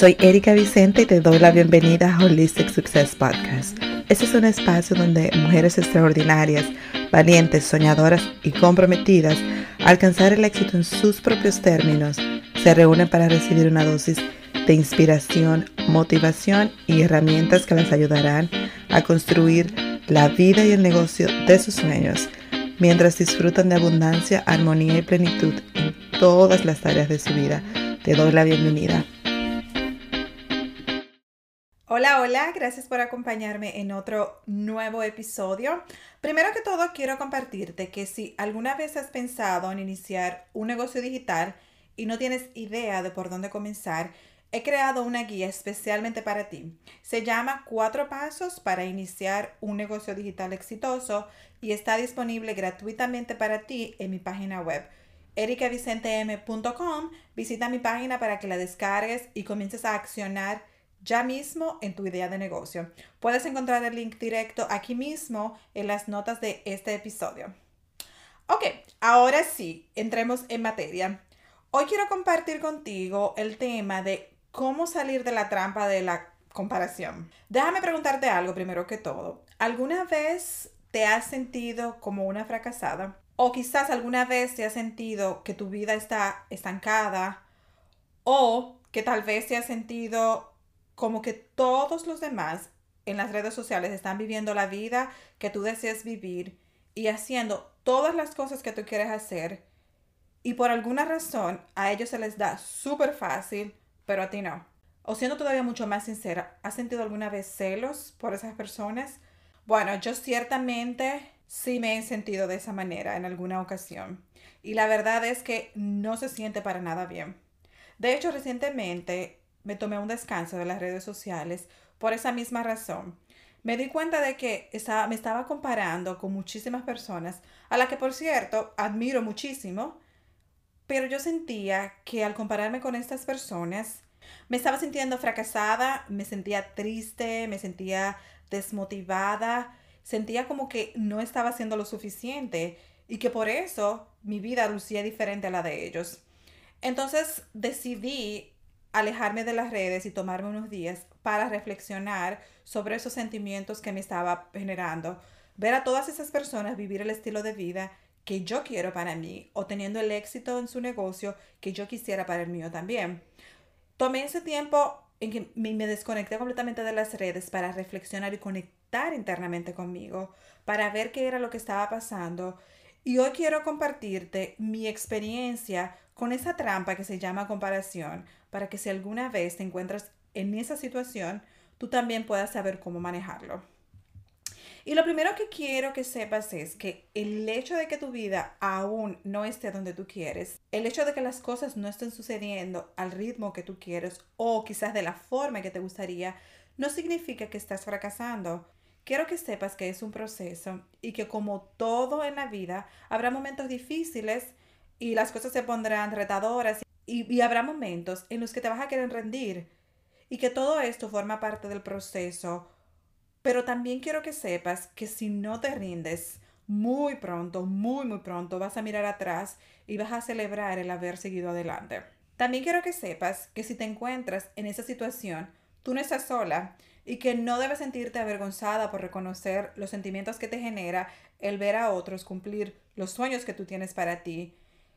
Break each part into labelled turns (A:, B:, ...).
A: Soy Erika Vicente y te doy la bienvenida a Holistic Success Podcast. Este es un espacio donde mujeres extraordinarias, valientes, soñadoras y comprometidas a alcanzar el éxito en sus propios términos se reúnen para recibir una dosis de inspiración, motivación y herramientas que las ayudarán a construir la vida y el negocio de sus sueños mientras disfrutan de abundancia, armonía y plenitud en todas las áreas de su vida. Te doy la bienvenida. Hola, hola, gracias por acompañarme en otro nuevo episodio. Primero que todo, quiero compartirte que si alguna vez has pensado en iniciar un negocio digital y no tienes idea de por dónde comenzar, he creado una guía especialmente para ti. Se llama Cuatro Pasos para iniciar un negocio digital exitoso y está disponible gratuitamente para ti en mi página web ericavicentem.com. Visita mi página para que la descargues y comiences a accionar ya mismo en tu idea de negocio. Puedes encontrar el link directo aquí mismo en las notas de este episodio. Ok, ahora sí, entremos en materia. Hoy quiero compartir contigo el tema de cómo salir de la trampa de la comparación. Déjame preguntarte algo primero que todo. ¿Alguna vez te has sentido como una fracasada? O quizás alguna vez te has sentido que tu vida está estancada o que tal vez te has sentido como que todos los demás en las redes sociales están viviendo la vida que tú deseas vivir y haciendo todas las cosas que tú quieres hacer y por alguna razón a ellos se les da súper fácil, pero a ti no. O siendo todavía mucho más sincera, ¿has sentido alguna vez celos por esas personas? Bueno, yo ciertamente sí me he sentido de esa manera en alguna ocasión. Y la verdad es que no se siente para nada bien. De hecho, recientemente me tomé un descanso de las redes sociales por esa misma razón. Me di cuenta de que estaba, me estaba comparando con muchísimas personas, a las que por cierto admiro muchísimo, pero yo sentía que al compararme con estas personas, me estaba sintiendo fracasada, me sentía triste, me sentía desmotivada sentía como que no estaba haciendo lo suficiente y que por eso mi vida lucía diferente a la de ellos. Entonces decidí alejarme de las redes y tomarme unos días para reflexionar sobre esos sentimientos que me estaba generando. Ver a todas esas personas vivir el estilo de vida que yo quiero para mí o teniendo el éxito en su negocio que yo quisiera para el mío también. Tomé ese tiempo en que me desconecté completamente de las redes para reflexionar y conectar internamente conmigo para ver qué era lo que estaba pasando. Y hoy quiero compartirte mi experiencia con esa trampa que se llama comparación, para que si alguna vez te encuentras en esa situación, tú también puedas saber cómo manejarlo. Y lo primero que quiero que sepas es que el hecho de que tu vida aún no esté donde tú quieres, el hecho de que las cosas no estén sucediendo al ritmo que tú quieres o quizás de la forma que te gustaría, no significa que estás fracasando. Quiero que sepas que es un proceso y que como todo en la vida, habrá momentos difíciles y las cosas se pondrán retadoras y, habrá momentos en los que te vas a querer rendir y que todo esto forma parte del proceso. Pero también quiero que sepas que si no te rindes, muy pronto, muy, muy pronto vas a mirar atrás y vas a celebrar el haber seguido adelante. También quiero que sepas que si te encuentras en esa situación, tú no estás sola y que no debes sentirte avergonzada por reconocer los sentimientos que te genera el ver a otros cumplir los sueños que tú tienes para ti.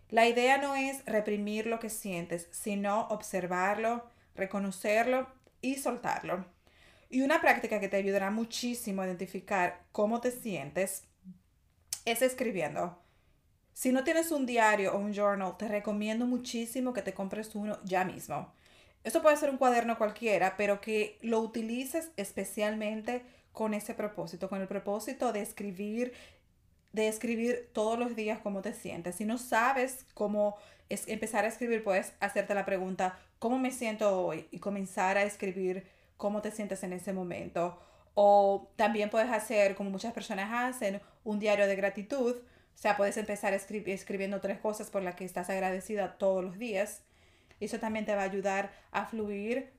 A: La idea no es reprimir lo que sientes, sino observarlo, reconocerlo y soltarlo. Y una práctica que te ayudará muchísimo a identificar cómo te sientes es escribiendo. Si no tienes un diario o un journal, te recomiendo muchísimo que te compres uno ya mismo. Esto puede ser un cuaderno cualquiera, pero que lo utilices especialmente con ese propósito, con el propósito de escribir, de escribir todos los días cómo te sientes. Si no sabes cómo es empezar a escribir, puedes hacerte la pregunta, ¿cómo me siento hoy? Y comenzar a escribir cómo te sientes en ese momento. O también puedes hacer, como muchas personas hacen, un diario de gratitud. O sea, puedes empezar escribiendo tres cosas por las que estás agradecida todos los días eso también te va a ayudar a fluir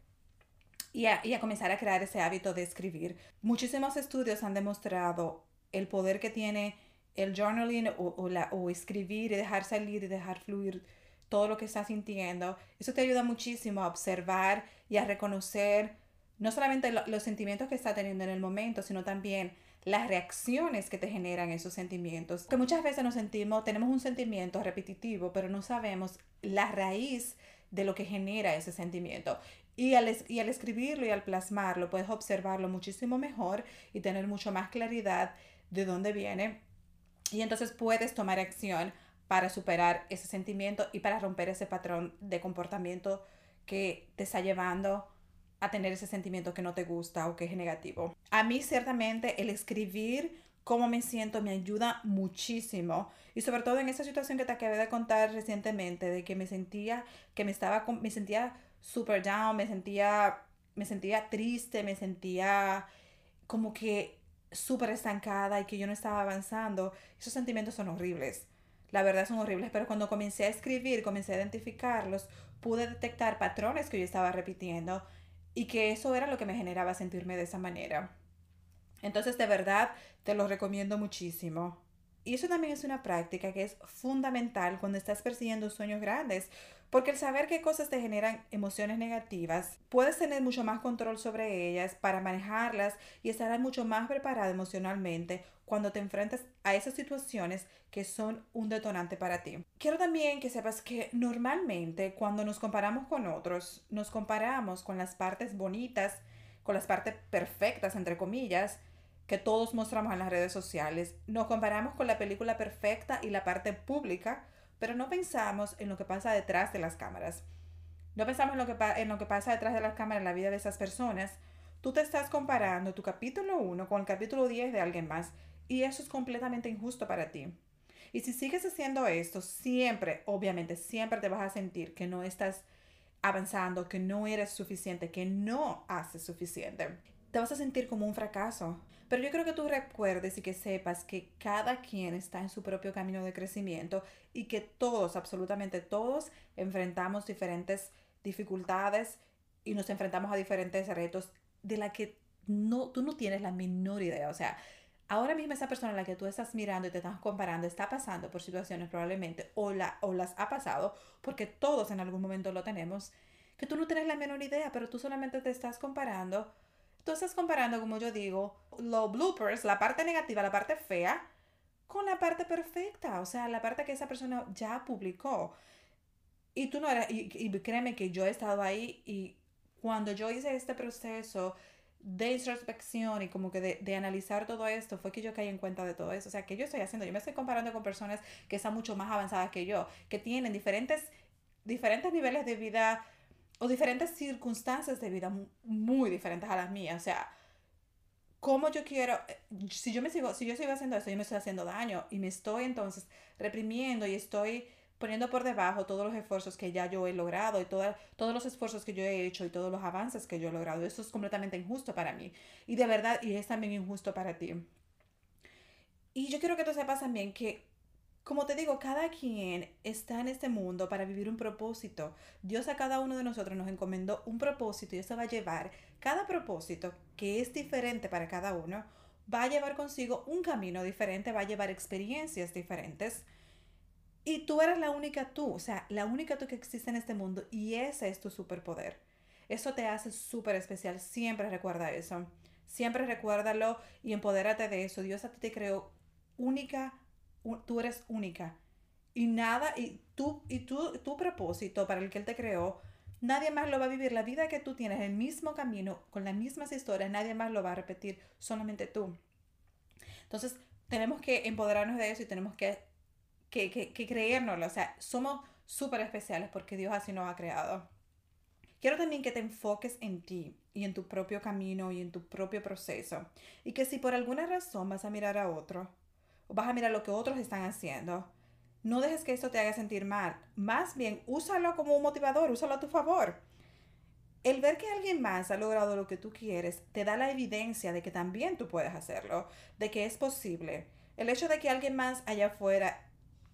A: y a, comenzar a crear ese hábito de escribir. Muchísimos estudios han demostrado el poder que tiene el journaling o, o, la, o escribir y dejar salir y dejar fluir todo lo que estás sintiendo. Eso te ayuda muchísimo a observar y a reconocer no solamente los sentimientos que estás teniendo en el momento, sino también las reacciones que te generan esos sentimientos. Que muchas veces nos sentimos, tenemos un sentimiento repetitivo, pero no sabemos la raíz de lo que genera ese sentimiento. Y al, y al escribirlo y al plasmarlo, puedes observarlo muchísimo mejor y tener mucho más claridad de dónde viene. Y entonces puedes tomar acción para superar ese sentimiento y para romper ese patrón de comportamiento que te está llevando a tener ese sentimiento que no te gusta o que es negativo. A mí ciertamente el escribir cómo me siento me ayuda muchísimo y sobre todo en esa situación que te acabé de contar recientemente de que me sentía que me estaba me sentía super down, me sentía me sentía triste, me sentía como que súper estancada y que yo no estaba avanzando. Esos sentimientos son horribles. La verdad son horribles, pero cuando comencé a escribir, comencé a identificarlos, pude detectar patrones que yo estaba repitiendo y que eso era lo que me generaba sentirme de esa manera. Entonces, de verdad, te lo recomiendo muchísimo. Y eso también es una práctica que es fundamental cuando estás persiguiendo sueños grandes, porque el saber qué cosas te generan emociones negativas, puedes tener mucho más control sobre ellas para manejarlas y estar mucho más preparado emocionalmente cuando te enfrentas a esas situaciones que son un detonante para ti. Quiero también que sepas que normalmente cuando nos comparamos con otros, nos comparamos con las partes bonitas, con las partes perfectas, entre comillas, que todos mostramos en las redes sociales. Nos comparamos con la película perfecta y la parte pública, pero no pensamos en lo que pasa detrás de las cámaras. No pensamos en lo que, pasa detrás de las cámaras en la vida de esas personas. Tú te estás comparando tu capítulo 1 con el capítulo 10 de alguien más y eso es completamente injusto para ti. Y si sigues haciendo esto, siempre, obviamente, siempre te vas a sentir que no estás avanzando, que no eres suficiente, que no haces suficiente. Te vas a sentir como un fracaso. Pero yo creo que tú recuerdes y que sepas que cada quien está en su propio camino de crecimiento y que todos, absolutamente todos, enfrentamos diferentes dificultades y nos enfrentamos a diferentes retos de la que no, tú no tienes la menor idea. O sea, ahora mismo esa persona a la que tú estás mirando y te estás comparando está pasando por situaciones probablemente o, la, o las ha pasado porque todos en algún momento lo tenemos, que tú no tienes la menor idea, pero tú solamente te estás comparando. Tú estás comparando, como yo digo, los bloopers, la parte negativa, la parte fea, con la parte perfecta, o sea, la parte que esa persona ya publicó. Y tú no eras, y, y créeme que yo he estado ahí y cuando yo hice este proceso de introspección y como que de, de, analizar todo esto fue que yo caí en cuenta de todo eso. O sea, que yo estoy haciendo? Yo me estoy comparando con personas que están mucho más avanzadas que yo, que tienen diferentes, diferentes niveles de vida o diferentes circunstancias de vida muy diferentes a las mías. O sea, ¿cómo yo quiero? Eh, si yo me sigo, si yo sigo haciendo esto, yo me estoy haciendo daño y me estoy entonces reprimiendo y estoy poniendo por debajo todos los esfuerzos que ya yo he logrado y todos los esfuerzos que yo he hecho y todos los avances que yo he logrado. Eso es completamente injusto para mí. Y de verdad, y es también injusto para ti. Y yo quiero que tú sepas también que, como te digo, cada quien está en este mundo para vivir un propósito. Dios a cada uno de nosotros nos encomendó un propósito y eso va a llevar, cada propósito que es diferente para cada uno, va a llevar consigo un camino diferente, va a llevar experiencias diferentes y tú eres la única tú, o sea, la única tú que existe en este mundo y ese es tu superpoder. Eso te hace súper especial, siempre recuerda eso. Siempre recuérdalo y empodérate de eso. Dios a ti te creó única, tú eres única. Y nada, y tú, y tú, tu propósito para el que Él te creó, nadie más lo va a vivir. La vida que tú tienes, el mismo camino, con las mismas historias, nadie más lo va a repetir, solamente tú. Entonces, tenemos que empoderarnos de eso y tenemos que que, que, que creérnoslo. O sea, somos súper especiales porque Dios así nos ha creado. Quiero también que te enfoques en ti y en tu propio camino y en tu propio proceso. Y que si por alguna razón vas a mirar a otro, o vas a mirar lo que otros están haciendo, no dejes que eso te haga sentir mal. Más bien, úsalo como un motivador, úsalo a tu favor. El ver que alguien más ha logrado lo que tú quieres te da la evidencia de que también tú puedes hacerlo, de que es posible. El hecho de que alguien más allá afuera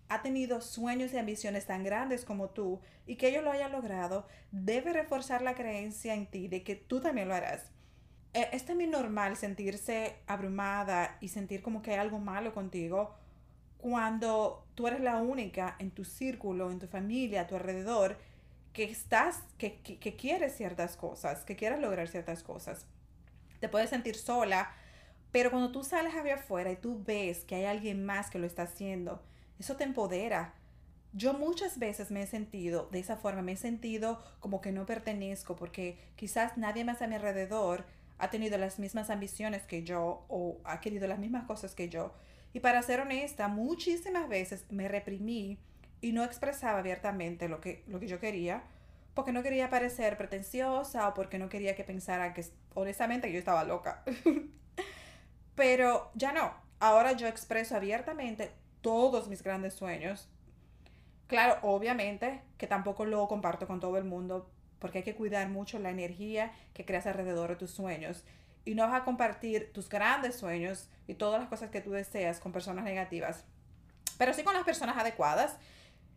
A: ha tenido sueños y ambiciones tan grandes como tú y que ellos lo hayan logrado, debe reforzar la creencia en ti de que tú también lo harás. E, es también normal sentirse abrumada y sentir como que hay algo malo contigo cuando tú eres la única en tu círculo, en tu familia, a tu alrededor, que estás, que, que, que quieres ciertas cosas, que quieres lograr ciertas cosas. Te puedes sentir sola, pero cuando tú sales hacia afuera y tú ves que hay alguien más que lo está haciendo, eso te empodera. Yo muchas veces me he sentido de esa forma, me he sentido como que no pertenezco porque quizás nadie más a mi alrededor ha tenido las mismas ambiciones que yo o ha querido las mismas cosas que yo. Y para ser honesta, muchísimas veces me reprimí y no expresaba abiertamente lo que, lo que yo quería porque no quería parecer pretenciosa o porque no quería que pensara que honestamente yo estaba loca. Pero ya no, ahora yo expreso abiertamente todos mis grandes sueños. Claro, obviamente que tampoco lo comparto con todo el mundo porque hay que cuidar mucho la energía que creas alrededor de tus sueños. Y no vas a compartir tus grandes sueños y todas las cosas que tú deseas con personas negativas, pero sí con las personas adecuadas.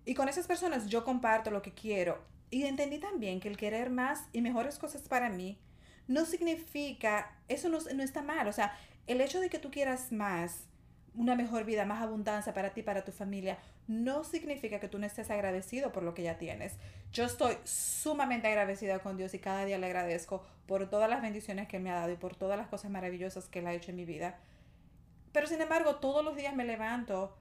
A: Y con esas personas yo comparto lo que quiero. Y entendí también que el querer más y mejores cosas para mí no significa, eso no, no está mal. O sea, el hecho de que tú quieras más, una mejor vida, más abundancia para ti, para tu familia, no significa que tú no estés agradecido por lo que ya tienes. Yo estoy sumamente agradecida con Dios y cada día le agradezco por todas las bendiciones que Él me ha dado y por todas las cosas maravillosas que Él ha hecho en mi vida. Pero sin embargo, todos los días me levanto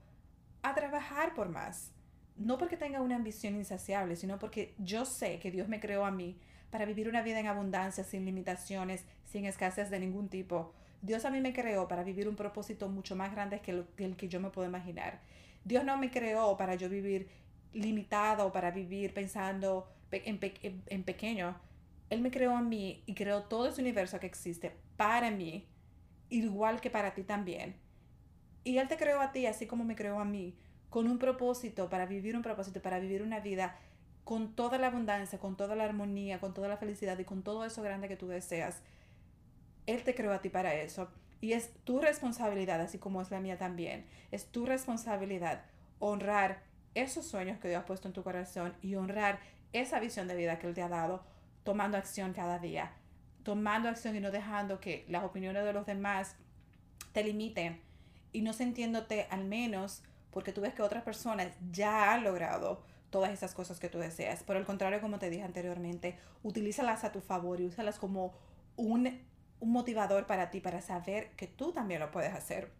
A: a trabajar por más. No porque tenga una ambición insaciable, sino porque yo sé que Dios me creó a mí para vivir una vida en abundancia, sin limitaciones, sin escasez de ningún tipo Dios a mí me creó para vivir un propósito mucho más grande que, el que yo me puedo imaginar. Dios no me creó para yo vivir limitado, para vivir pensando en, en pequeño. Él me creó a mí y creó todo ese universo que existe para mí, igual que para ti también. Y Él te creó a ti así como me creó a mí, con un propósito, para vivir un propósito, para vivir una vida con toda la abundancia, con toda la armonía, con toda la felicidad y con todo eso grande que tú deseas. Él te creó a ti para eso. Y es tu responsabilidad, así como es la mía también, es tu responsabilidad honrar esos sueños que Dios ha puesto en tu corazón y honrar esa visión de vida que Él te ha dado, tomando acción cada día, tomando acción y no dejando que las opiniones de los demás te limiten y no sintiéndote al menos porque tú ves que otras personas ya han logrado todas esas cosas que tú deseas. Por el contrario, como te dije anteriormente, utilízalas a tu favor y úsalas como un un motivador para ti, para saber que tú también lo puedes hacer.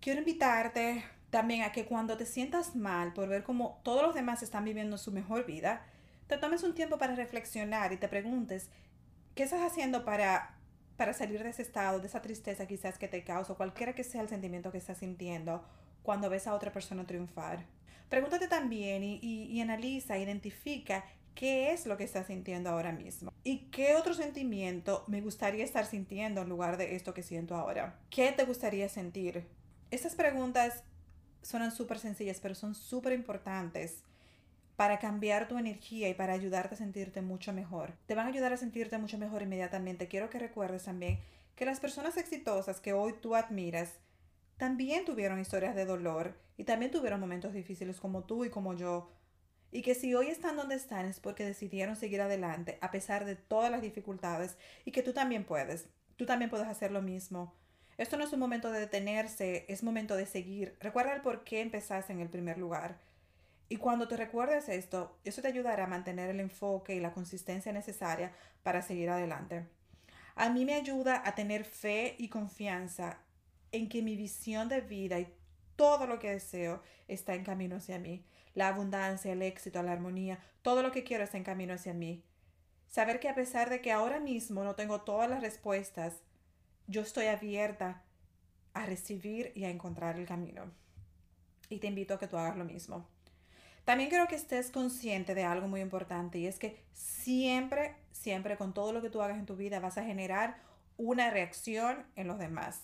A: Quiero invitarte también a que cuando te sientas mal por ver cómo todos los demás están viviendo su mejor vida, te tomes un tiempo para reflexionar y te preguntes, ¿qué estás haciendo para, para salir de ese estado, de esa tristeza quizás que te causa, cualquiera que sea el sentimiento que estás sintiendo cuando ves a otra persona triunfar? Pregúntate también y, y, y analiza, identifica qué es lo que estás sintiendo ahora mismo y qué otro sentimiento me gustaría estar sintiendo en lugar de esto que siento ahora. ¿Qué te gustaría sentir? Estas preguntas suenan súper sencillas, pero son súper importantes para cambiar tu energía y para ayudarte a sentirte mucho mejor. Te van a ayudar a sentirte mucho mejor inmediatamente. Quiero que recuerdes también que las personas exitosas que hoy tú admiras también tuvieron historias de dolor y también tuvieron momentos difíciles como tú y como yo y que si hoy están donde están es porque decidieron seguir adelante a pesar de todas las dificultades y que tú también puedes. Tú también puedes hacer lo mismo. Esto no es un momento de detenerse, es momento de seguir. Recuerda el por qué empezaste en el primer lugar. Y cuando te recuerdes esto, eso te ayudará a mantener el enfoque y la consistencia necesaria para seguir adelante. A mí me ayuda a tener fe y confianza en que mi visión de vida y todo lo que deseo está en camino hacia mí la abundancia, el éxito, la armonía, todo lo que quiero está en camino hacia mí. Saber que a pesar de que ahora mismo no tengo todas las respuestas, yo estoy abierta a recibir y a encontrar el camino. Y te invito a que tú hagas lo mismo. También quiero que estés consciente de algo muy importante y es que siempre, siempre con todo lo que tú hagas en tu vida vas a generar una reacción en los demás.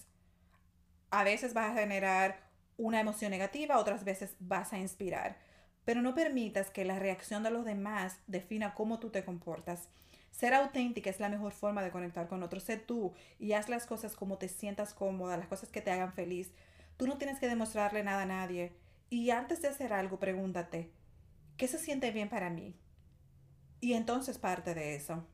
A: A veces vas a generar una emoción negativa, otras veces vas a inspirar pero no permitas que la reacción de los demás defina cómo tú te comportas. Ser auténtica es la mejor forma de conectar con otros. Sé tú y haz las cosas como te sientas cómoda, las cosas que te hagan feliz. Tú no tienes que demostrarle nada a nadie. Y antes de hacer algo, pregúntate, ¿qué se siente bien para mí? Y entonces parte de eso.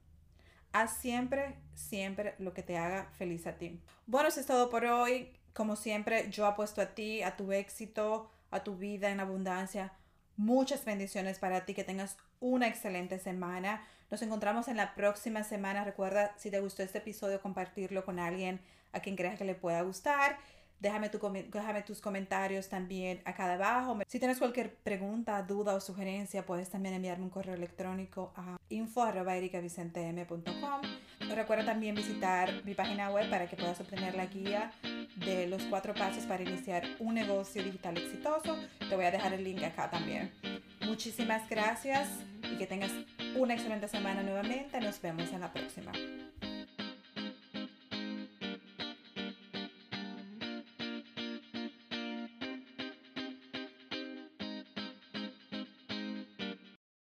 A: Haz siempre, siempre lo que te haga feliz a ti. Bueno, eso es todo por hoy. Como siempre, yo apuesto a ti, a tu éxito, a tu vida en abundancia. Muchas bendiciones para ti, que tengas una excelente semana. Nos encontramos en la próxima semana. Recuerda, si te gustó este episodio, compartirlo con alguien a quien creas que le pueda gustar. Déjame, tu, déjame tus comentarios también acá abajo. Si tienes cualquier pregunta, duda o sugerencia, puedes también enviarme un correo electrónico a info.ericavicentm.com. Recuerda también visitar mi página web para que puedas obtener la guía de los cuatro pasos para iniciar un negocio digital exitoso. Te voy a dejar el link acá también. Muchísimas gracias y que tengas una excelente semana nuevamente. Nos vemos en la próxima.